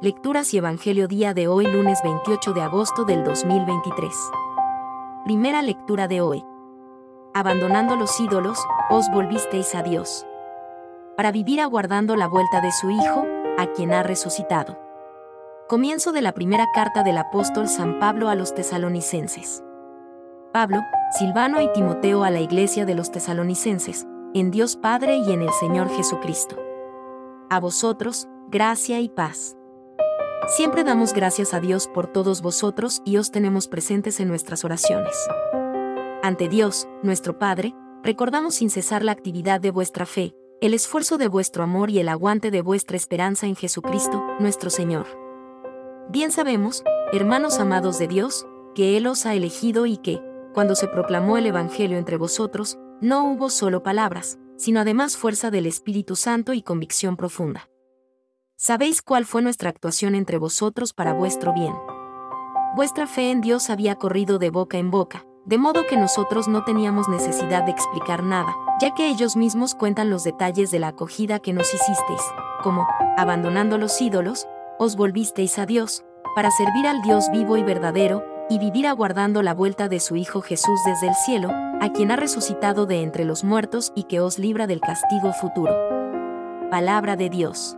Lecturas y Evangelio día de hoy lunes 28 de agosto del 2023. Primera lectura de hoy. Abandonando los ídolos, os volvisteis a Dios. Para vivir aguardando la vuelta de su Hijo, a quien ha resucitado. Comienzo de la primera carta del apóstol San Pablo a los tesalonicenses. Pablo, Silvano y Timoteo a la iglesia de los tesalonicenses, en Dios Padre y en el Señor Jesucristo. A vosotros, gracia y paz. Siempre damos gracias a Dios por todos vosotros y os tenemos presentes en nuestras oraciones. Ante Dios, nuestro Padre, recordamos sin cesar la actividad de vuestra fe, el esfuerzo de vuestro amor y el aguante de vuestra esperanza en Jesucristo, nuestro Señor. Bien sabemos, hermanos amados de Dios, que Él os ha elegido y que, cuando se proclamó el Evangelio entre vosotros, no hubo solo palabras, sino además fuerza del Espíritu Santo y convicción profunda. Sabéis cuál fue nuestra actuación entre vosotros para vuestro bien. Vuestra fe en Dios había corrido de boca en boca, de modo que nosotros no teníamos necesidad de explicar nada, ya que ellos mismos cuentan los detalles de la acogida que nos hicisteis, como, abandonando los ídolos, os volvisteis a Dios, para servir al Dios vivo y verdadero, y vivir aguardando la vuelta de su Hijo Jesús desde el cielo, a quien ha resucitado de entre los muertos y que os libra del castigo futuro. Palabra de Dios.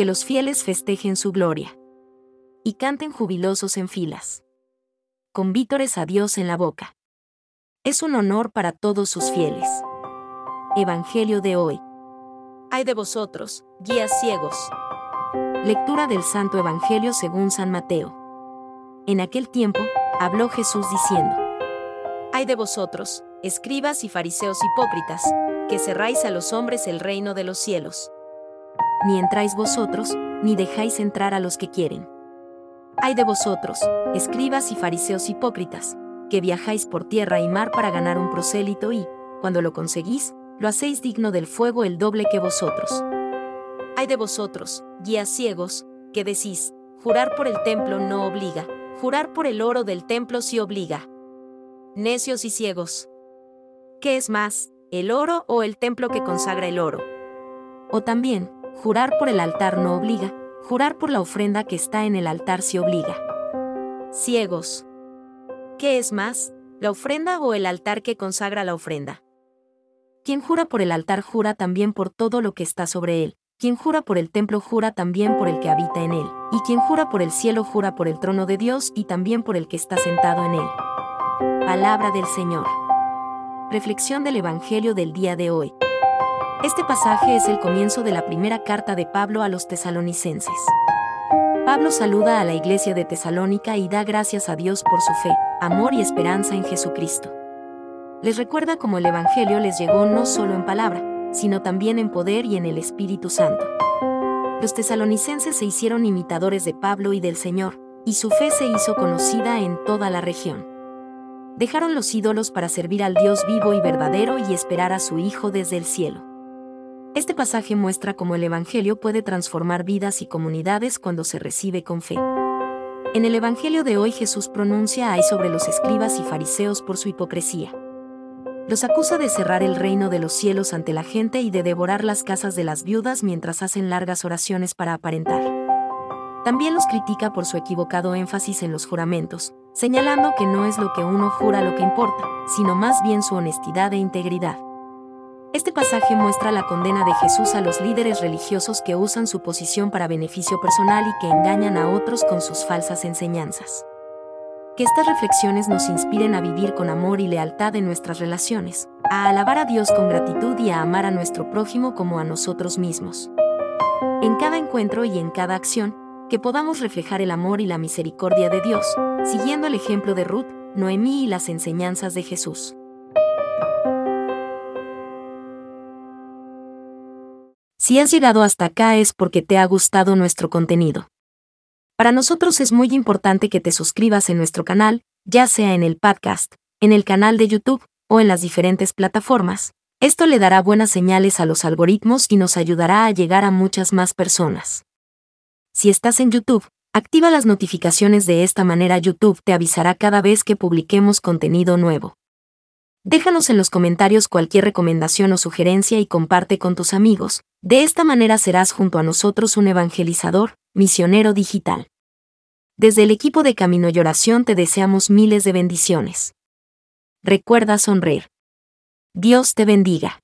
que los fieles festejen su gloria. Y canten jubilosos en filas. Con vítores a Dios en la boca. Es un honor para todos sus fieles. Evangelio de hoy. Hay de vosotros, guías ciegos. Lectura del Santo Evangelio según San Mateo. En aquel tiempo, habló Jesús diciendo, Hay de vosotros, escribas y fariseos hipócritas, que cerráis a los hombres el reino de los cielos ni entráis vosotros, ni dejáis entrar a los que quieren. Hay de vosotros, escribas y fariseos hipócritas, que viajáis por tierra y mar para ganar un prosélito y, cuando lo conseguís, lo hacéis digno del fuego el doble que vosotros. Hay de vosotros, guías ciegos, que decís, jurar por el templo no obliga, jurar por el oro del templo sí obliga. Necios y ciegos. ¿Qué es más, el oro o el templo que consagra el oro? O también, Jurar por el altar no obliga, jurar por la ofrenda que está en el altar sí obliga. Ciegos. ¿Qué es más, la ofrenda o el altar que consagra la ofrenda? Quien jura por el altar jura también por todo lo que está sobre él, quien jura por el templo jura también por el que habita en él, y quien jura por el cielo jura por el trono de Dios y también por el que está sentado en él. Palabra del Señor. Reflexión del Evangelio del día de hoy. Este pasaje es el comienzo de la primera carta de Pablo a los tesalonicenses. Pablo saluda a la iglesia de Tesalónica y da gracias a Dios por su fe, amor y esperanza en Jesucristo. Les recuerda cómo el Evangelio les llegó no solo en palabra, sino también en poder y en el Espíritu Santo. Los tesalonicenses se hicieron imitadores de Pablo y del Señor, y su fe se hizo conocida en toda la región. Dejaron los ídolos para servir al Dios vivo y verdadero y esperar a su Hijo desde el cielo. Este pasaje muestra cómo el Evangelio puede transformar vidas y comunidades cuando se recibe con fe. En el Evangelio de hoy Jesús pronuncia hay sobre los escribas y fariseos por su hipocresía. Los acusa de cerrar el reino de los cielos ante la gente y de devorar las casas de las viudas mientras hacen largas oraciones para aparentar. También los critica por su equivocado énfasis en los juramentos, señalando que no es lo que uno jura lo que importa, sino más bien su honestidad e integridad. Este pasaje muestra la condena de Jesús a los líderes religiosos que usan su posición para beneficio personal y que engañan a otros con sus falsas enseñanzas. Que estas reflexiones nos inspiren a vivir con amor y lealtad en nuestras relaciones, a alabar a Dios con gratitud y a amar a nuestro prójimo como a nosotros mismos. En cada encuentro y en cada acción, que podamos reflejar el amor y la misericordia de Dios, siguiendo el ejemplo de Ruth, Noemí y las enseñanzas de Jesús. Si has llegado hasta acá es porque te ha gustado nuestro contenido. Para nosotros es muy importante que te suscribas en nuestro canal, ya sea en el podcast, en el canal de YouTube o en las diferentes plataformas. Esto le dará buenas señales a los algoritmos y nos ayudará a llegar a muchas más personas. Si estás en YouTube, activa las notificaciones de esta manera YouTube te avisará cada vez que publiquemos contenido nuevo. Déjanos en los comentarios cualquier recomendación o sugerencia y comparte con tus amigos. De esta manera serás junto a nosotros un evangelizador, misionero digital. Desde el equipo de Camino y Oración te deseamos miles de bendiciones. Recuerda sonreír. Dios te bendiga.